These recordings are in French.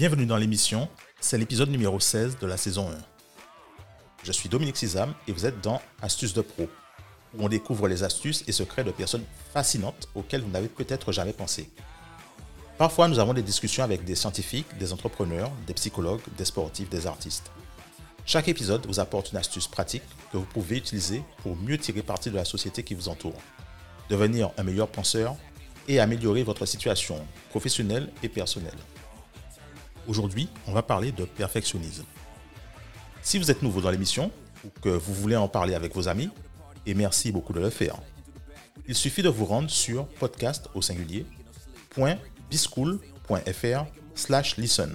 Bienvenue dans l'émission, c'est l'épisode numéro 16 de la saison 1. Je suis Dominique Sizam et vous êtes dans Astuces de Pro, où on découvre les astuces et secrets de personnes fascinantes auxquelles vous n'avez peut-être jamais pensé. Parfois, nous avons des discussions avec des scientifiques, des entrepreneurs, des psychologues, des sportifs, des artistes. Chaque épisode vous apporte une astuce pratique que vous pouvez utiliser pour mieux tirer parti de la société qui vous entoure, devenir un meilleur penseur et améliorer votre situation professionnelle et personnelle. Aujourd'hui, on va parler de perfectionnisme. Si vous êtes nouveau dans l'émission ou que vous voulez en parler avec vos amis, et merci beaucoup de le faire, il suffit de vous rendre sur podcast au singulier .bischool.fr slash listen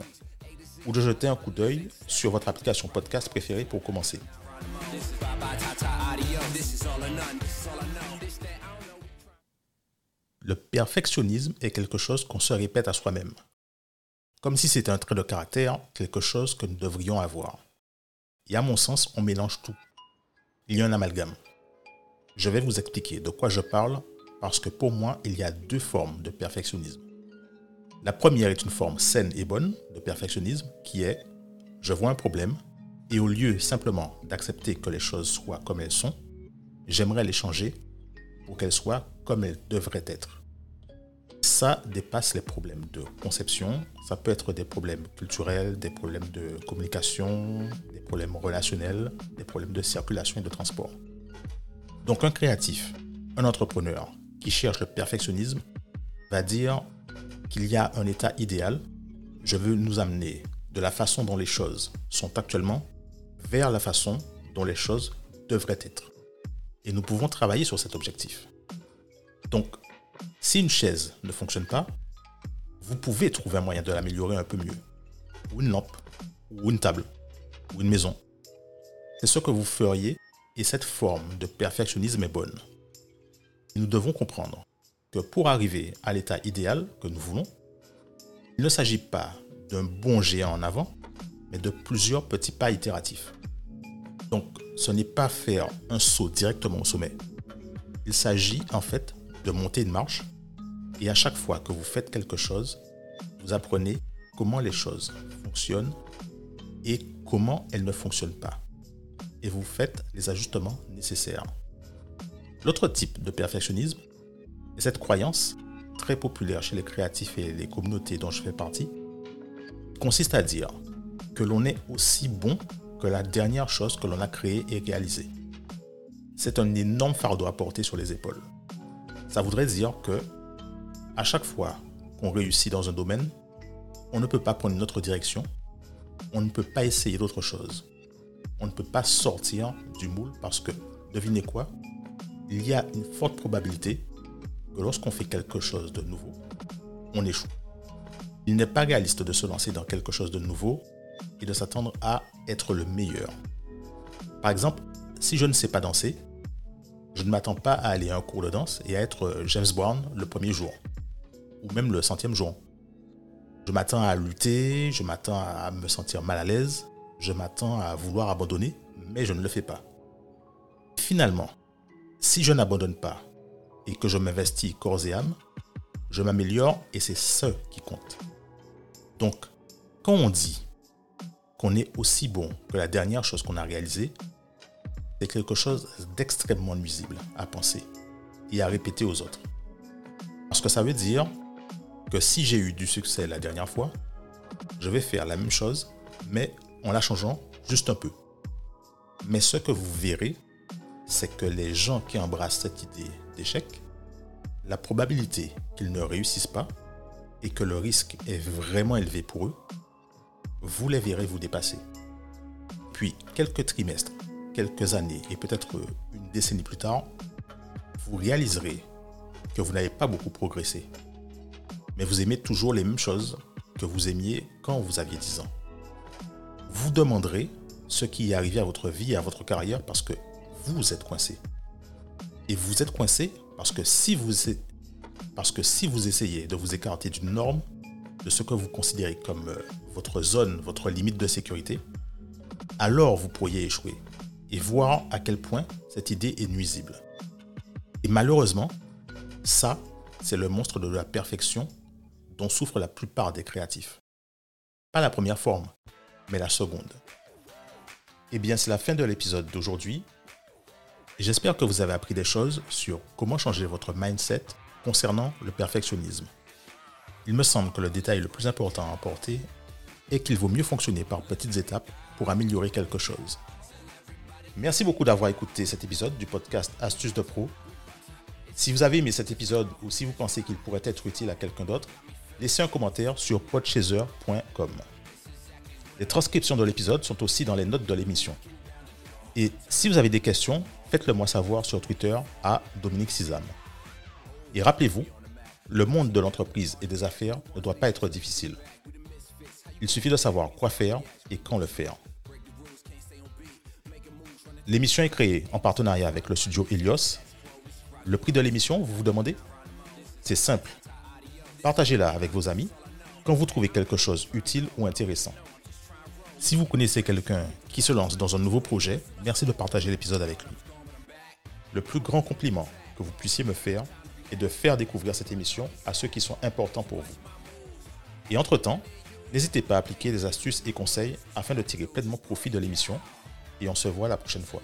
ou de jeter un coup d'œil sur votre application podcast préférée pour commencer. Le perfectionnisme est quelque chose qu'on se répète à soi-même comme si c'était un trait de caractère, quelque chose que nous devrions avoir. Et à mon sens, on mélange tout. Il y a un amalgame. Je vais vous expliquer de quoi je parle parce que pour moi, il y a deux formes de perfectionnisme. La première est une forme saine et bonne de perfectionnisme qui est je vois un problème et au lieu simplement d'accepter que les choses soient comme elles sont, j'aimerais les changer pour qu'elles soient comme elles devraient être ça dépasse les problèmes de conception. Ça peut être des problèmes culturels, des problèmes de communication, des problèmes relationnels, des problèmes de circulation et de transport. Donc un créatif, un entrepreneur qui cherche le perfectionnisme va dire qu'il y a un état idéal. Je veux nous amener de la façon dont les choses sont actuellement vers la façon dont les choses devraient être. Et nous pouvons travailler sur cet objectif. Donc, si une chaise ne fonctionne pas, vous pouvez trouver un moyen de l'améliorer un peu mieux. Ou une lampe, ou une table, ou une maison. C'est ce que vous feriez et cette forme de perfectionnisme est bonne. nous devons comprendre que pour arriver à l'état idéal que nous voulons, il ne s'agit pas d'un bon géant en avant, mais de plusieurs petits pas itératifs. Donc, ce n'est pas faire un saut directement au sommet. Il s'agit en fait de monter une marche. Et à chaque fois que vous faites quelque chose, vous apprenez comment les choses fonctionnent et comment elles ne fonctionnent pas. Et vous faites les ajustements nécessaires. L'autre type de perfectionnisme est cette croyance très populaire chez les créatifs et les communautés dont je fais partie, consiste à dire que l'on est aussi bon que la dernière chose que l'on a créée et réalisée. C'est un énorme fardeau à porter sur les épaules. Ça voudrait dire que à chaque fois qu'on réussit dans un domaine, on ne peut pas prendre une autre direction, on ne peut pas essayer d'autre chose. On ne peut pas sortir du moule parce que, devinez quoi, il y a une forte probabilité que lorsqu'on fait quelque chose de nouveau, on échoue. Il n'est pas réaliste de se lancer dans quelque chose de nouveau et de s'attendre à être le meilleur. Par exemple, si je ne sais pas danser, je ne m'attends pas à aller à un cours de danse et à être euh, James Brown le premier jour, ou même le centième jour. Je m'attends à lutter, je m'attends à me sentir mal à l'aise, je m'attends à vouloir abandonner, mais je ne le fais pas. Finalement, si je n'abandonne pas et que je m'investis corps et âme, je m'améliore et c'est ce qui compte. Donc, quand on dit qu'on est aussi bon que la dernière chose qu'on a réalisée, c'est quelque chose d'extrêmement nuisible à penser et à répéter aux autres. Parce que ça veut dire que si j'ai eu du succès la dernière fois, je vais faire la même chose, mais en la changeant juste un peu. Mais ce que vous verrez, c'est que les gens qui embrassent cette idée d'échec, la probabilité qu'ils ne réussissent pas et que le risque est vraiment élevé pour eux, vous les verrez vous dépasser. Puis, quelques trimestres quelques années et peut-être une décennie plus tard, vous réaliserez que vous n'avez pas beaucoup progressé. Mais vous aimez toujours les mêmes choses que vous aimiez quand vous aviez 10 ans. Vous demanderez ce qui est arrivé à votre vie et à votre carrière parce que vous êtes coincé. Et vous êtes coincé parce que si vous, parce que si vous essayez de vous écarter d'une norme, de ce que vous considérez comme euh, votre zone, votre limite de sécurité, alors vous pourriez échouer et voir à quel point cette idée est nuisible. Et malheureusement, ça, c'est le monstre de la perfection dont souffrent la plupart des créatifs. Pas la première forme, mais la seconde. Eh bien, c'est la fin de l'épisode d'aujourd'hui. J'espère que vous avez appris des choses sur comment changer votre mindset concernant le perfectionnisme. Il me semble que le détail le plus important à apporter est qu'il vaut mieux fonctionner par petites étapes pour améliorer quelque chose. Merci beaucoup d'avoir écouté cet épisode du podcast Astuces de Pro. Si vous avez aimé cet épisode ou si vous pensez qu'il pourrait être utile à quelqu'un d'autre, laissez un commentaire sur podchaser.com. Les transcriptions de l'épisode sont aussi dans les notes de l'émission. Et si vous avez des questions, faites-le moi savoir sur Twitter à Dominique Sizam. Et rappelez-vous, le monde de l'entreprise et des affaires ne doit pas être difficile. Il suffit de savoir quoi faire et quand le faire. L'émission est créée en partenariat avec le studio Helios. Le prix de l'émission, vous vous demandez? C'est simple. Partagez-la avec vos amis quand vous trouvez quelque chose utile ou intéressant. Si vous connaissez quelqu'un qui se lance dans un nouveau projet, merci de partager l'épisode avec lui. Le plus grand compliment que vous puissiez me faire est de faire découvrir cette émission à ceux qui sont importants pour vous. Et entre-temps, n'hésitez pas à appliquer des astuces et conseils afin de tirer pleinement profit de l'émission. Et on se voit la prochaine fois.